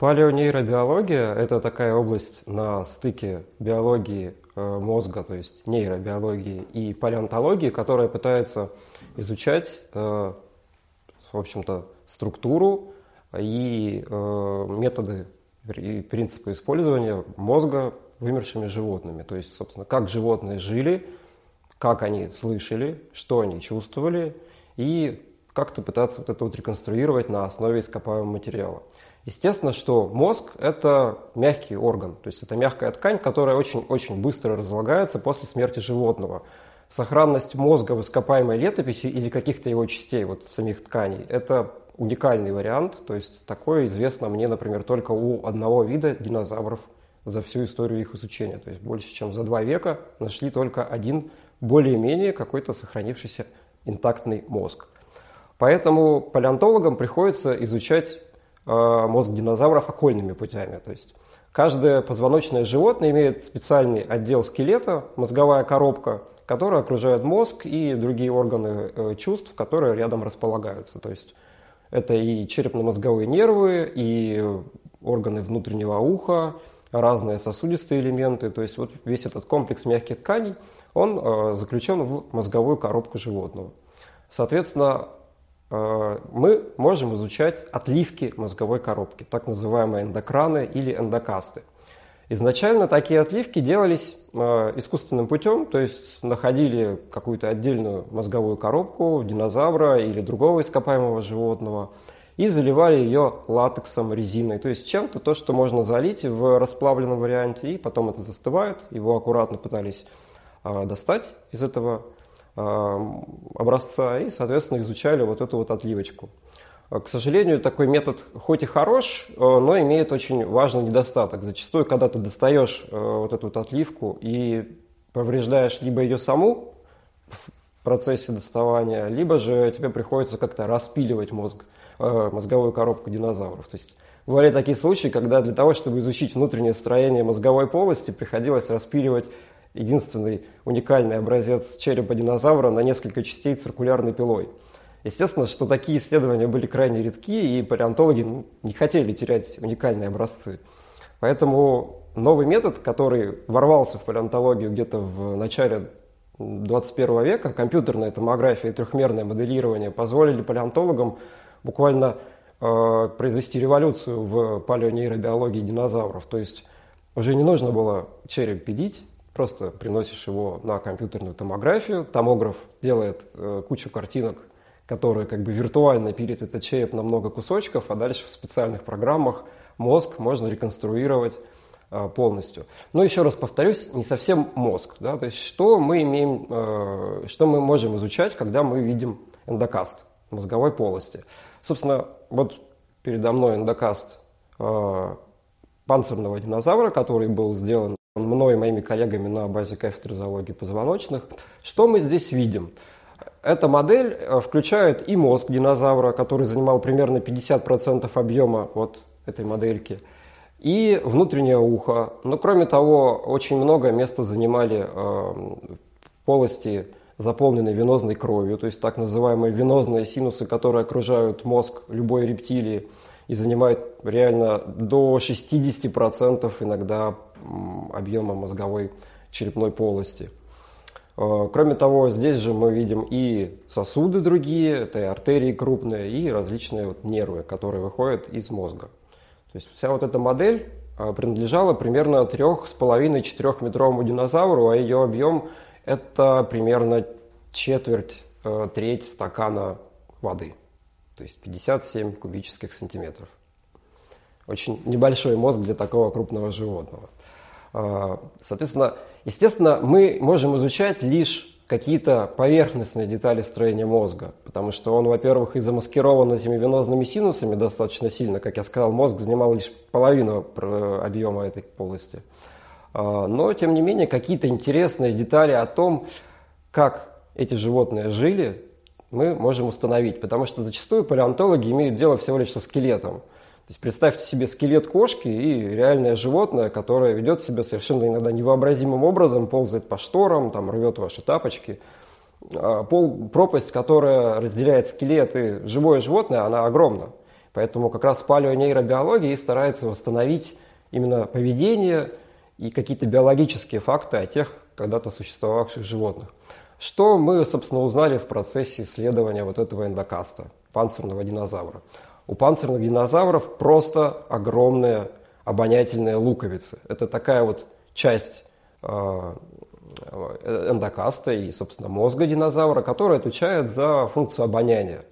Палеонейробиология – это такая область на стыке биологии э, мозга, то есть нейробиологии и палеонтологии, которая пытается изучать, э, в общем-то, структуру и э, методы и принципы использования мозга вымершими животными. То есть, собственно, как животные жили, как они слышали, что они чувствовали, и как-то пытаться вот это вот реконструировать на основе ископаемого материала. Естественно, что мозг – это мягкий орган, то есть это мягкая ткань, которая очень-очень быстро разлагается после смерти животного. Сохранность мозга в ископаемой летописи или каких-то его частей, вот самих тканей, это уникальный вариант, то есть такое известно мне, например, только у одного вида динозавров за всю историю их изучения. То есть больше, чем за два века нашли только один более-менее какой-то сохранившийся интактный мозг. Поэтому палеонтологам приходится изучать мозг динозавров окольными путями. То есть каждое позвоночное животное имеет специальный отдел скелета, мозговая коробка, которая окружает мозг и другие органы э, чувств, которые рядом располагаются. То есть это и черепно-мозговые нервы, и органы внутреннего уха, разные сосудистые элементы. То есть вот весь этот комплекс мягких тканей, он э, заключен в мозговую коробку животного. Соответственно, Э, мы можем изучать отливки мозговой коробки, так называемые эндокраны или эндокасты. Изначально такие отливки делались э, искусственным путем, то есть находили какую-то отдельную мозговую коробку динозавра или другого ископаемого животного и заливали ее латексом, резиной, то есть чем-то то, что можно залить в расплавленном варианте, и потом это застывает, его аккуратно пытались э, достать из этого образца и, соответственно, изучали вот эту вот отливочку. К сожалению, такой метод хоть и хорош, э, но имеет очень важный недостаток. Зачастую, когда ты достаешь э, вот эту вот отливку и повреждаешь либо ее саму в процессе доставания, либо же тебе приходится как-то распиливать мозг, э, мозговую коробку динозавров. То есть бывали такие случаи, когда для того, чтобы изучить внутреннее строение мозговой полости, приходилось распиливать единственный уникальный образец черепа динозавра на несколько частей циркулярной пилой. Естественно, что такие исследования были крайне редки, и палеонтологи не хотели терять уникальные образцы. Поэтому новый метод, который ворвался в палеонтологию где-то в начале 21 века, компьютерная томография и трехмерное моделирование позволили палеонтологам буквально э, произвести революцию в палеонейробиологии динозавров. То есть уже не нужно было череп пилить, Просто приносишь его на компьютерную томографию, томограф делает э, кучу картинок, которые как бы виртуально пилит этот череп на много кусочков, а дальше в специальных программах мозг можно реконструировать э, полностью. Но еще раз повторюсь, не совсем мозг. Да? То есть что мы имеем, э, что мы можем изучать, когда мы видим эндокаст мозговой полости. Собственно, вот передо мной эндокаст э, панцирного динозавра, который был сделан мной и моими коллегами на базе кафедры зоологии позвоночных. Что мы здесь видим? Эта модель э, включает и мозг динозавра, который занимал примерно 50% объема вот этой модельки, и внутреннее ухо. Но кроме того, очень много места занимали э, полости, заполненные венозной кровью, то есть так называемые венозные синусы, которые окружают мозг любой рептилии и занимают реально до 60% иногда объема мозговой черепной полости. Э, кроме того, здесь же мы видим и сосуды другие, это и артерии крупные, и различные вот нервы, которые выходят из мозга. То есть вся вот эта модель э, принадлежала примерно 3,5-4 метровому динозавру, а ее объем это примерно четверть, э, треть стакана воды то есть 57 кубических сантиметров. Очень небольшой мозг для такого крупного животного. А, соответственно, естественно, мы можем изучать лишь какие-то поверхностные детали строения мозга, потому что он, во-первых, и замаскирован этими венозными синусами достаточно сильно. Как я сказал, мозг занимал лишь половину объема этой полости. А, но, тем не менее, какие-то интересные детали о том, как эти животные жили, мы можем установить, потому что зачастую палеонтологи имеют дело всего лишь со скелетом. То есть представьте себе скелет кошки и реальное животное, которое ведет себя совершенно иногда невообразимым образом, ползает по шторам, там, рвет ваши тапочки. А пол, пропасть, которая разделяет скелет и живое животное, она огромна. Поэтому как раз палеонейробиология и старается восстановить именно поведение и какие-то биологические факты о тех когда-то существовавших животных. Что мы, собственно, узнали в процессе исследования вот этого эндокаста, панцирного динозавра? У панцирных динозавров просто огромные обонятельные луковицы. Это такая вот часть э, эндокаста и, собственно, мозга динозавра, которая отвечает за функцию обоняния.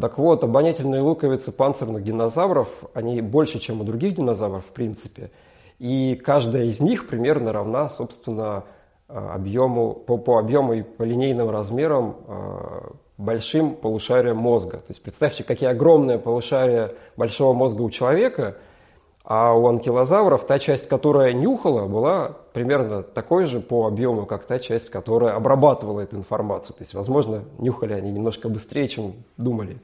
Так вот, обонятельные луковицы панцирных динозавров, они больше, чем у других динозавров, в принципе. И каждая из них примерно равна, собственно, э, объему, по, по объему и по линейным размерам э, большим полушариям мозга. То есть представьте, какие огромные полушария большого мозга у человека – а у анкилозавров та часть, которая нюхала, была примерно такой же по объему, как та часть, которая обрабатывала эту информацию. То есть, возможно, нюхали они немножко быстрее, чем думали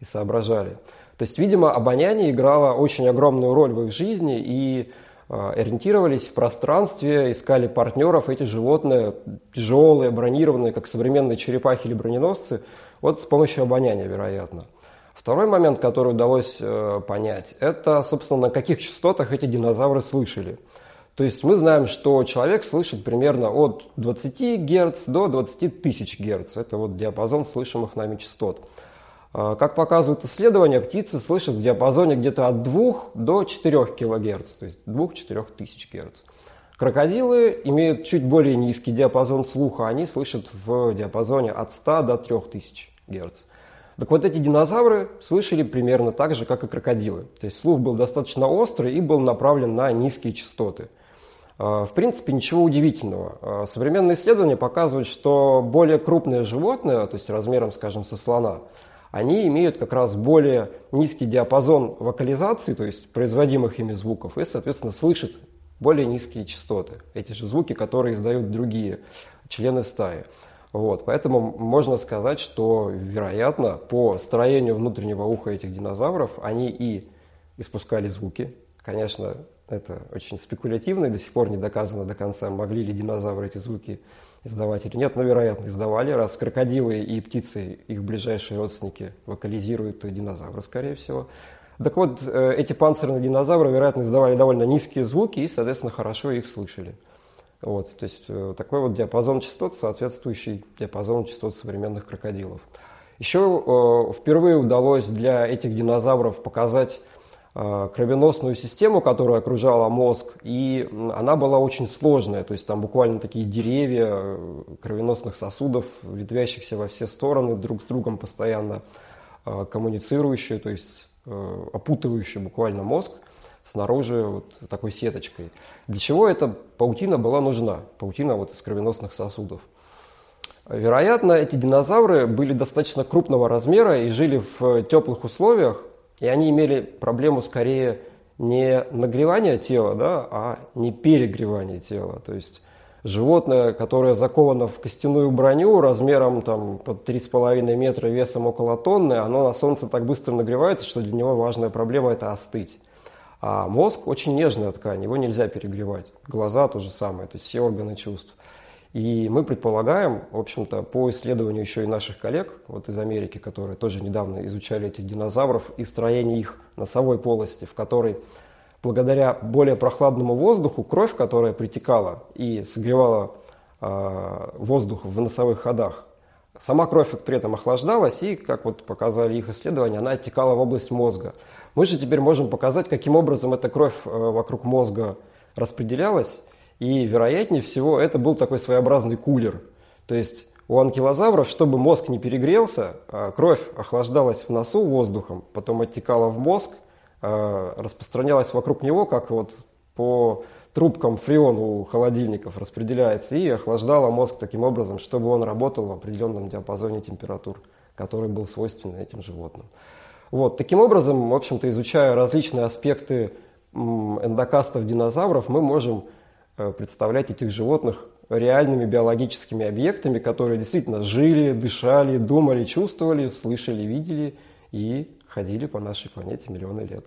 и соображали. То есть, видимо, обоняние играло очень огромную роль в их жизни и а, ориентировались в пространстве, искали партнеров, эти животные тяжелые, бронированные, как современные черепахи или броненосцы, вот с помощью обоняния, вероятно. Второй момент, который удалось э, понять, это, собственно, на каких частотах эти динозавры слышали. То есть мы знаем, что человек слышит примерно от 20 Гц до 20 тысяч Гц. Это вот диапазон слышимых нами частот. Э, как показывают исследования, птицы слышат в диапазоне где-то от 2 до 4 кГц, то есть 2-4 тысяч Гц. Крокодилы имеют чуть более низкий диапазон слуха, они слышат в диапазоне от 100 до 3000 Гц. Так вот эти динозавры слышали примерно так же, как и крокодилы. То есть слух был достаточно острый и был направлен на низкие частоты. А, в принципе, ничего удивительного. А, современные исследования показывают, что более крупные животные, то есть размером, скажем, со слона, они имеют как раз более низкий диапазон вокализации, то есть производимых ими звуков, и, соответственно, слышат более низкие частоты. Эти же звуки, которые издают другие члены стаи. Вот, поэтому можно сказать, что, вероятно, по строению внутреннего уха этих динозавров они и испускали звуки. Конечно, это очень спекулятивно и до сих пор не доказано до конца, могли ли динозавры эти звуки издавать или нет, но, вероятно, издавали, раз крокодилы и птицы, их ближайшие родственники, вокализируют динозавры, скорее всего. Так вот, э, эти панцирные динозавры, вероятно, издавали довольно низкие звуки и, соответственно, хорошо их слышали. Вот, то есть э, такой вот диапазон частот, соответствующий диапазону частот современных крокодилов. Еще э, впервые удалось для этих динозавров показать кровеносную систему, которая окружала мозг, и она была очень сложная, то есть там буквально такие деревья э, кровеносных сосудов, ветвящихся во все стороны, друг с другом постоянно э, коммуницирующие, то есть э, опутывающие буквально мозг снаружи вот такой сеточкой. Для чего эта паутина была нужна? Паутина вот из кровеносных сосудов. Вероятно, эти динозавры были достаточно крупного размера и жили в теплых условиях, и они имели проблему скорее не нагревания тела, да, а не перегревания тела. То есть животное, которое заковано в костяную броню размером там, под 3,5 метра, весом около тонны, оно на солнце так быстро нагревается, что для него важная проблема – это остыть. А мозг очень нежная ткань, его нельзя перегревать. Глаза то же самое, то есть все органы чувств. И мы предполагаем, в общем-то, по исследованию еще и наших коллег вот из Америки, которые тоже недавно изучали этих динозавров и строение их носовой полости, в которой благодаря более прохладному воздуху кровь, которая притекала и согревала э, воздух в носовых ходах, сама кровь при этом охлаждалась и, как вот показали их исследования, она оттекала в область мозга. Мы же теперь можем показать, каким образом эта кровь э, вокруг мозга распределялась. И, вероятнее всего, это был такой своеобразный кулер. То есть у анкилозавров, чтобы мозг не перегрелся, э, кровь охлаждалась в носу воздухом, потом оттекала в мозг, э, распространялась вокруг него, как вот по трубкам фреон у холодильников распределяется, и охлаждала мозг таким образом, чтобы он работал в определенном диапазоне температур, который был свойственен этим животным. Вот, таким образом, в общем-то, изучая различные аспекты эндокастов динозавров, мы можем представлять этих животных реальными биологическими объектами, которые действительно жили, дышали, думали, чувствовали, слышали, видели и ходили по нашей планете миллионы лет.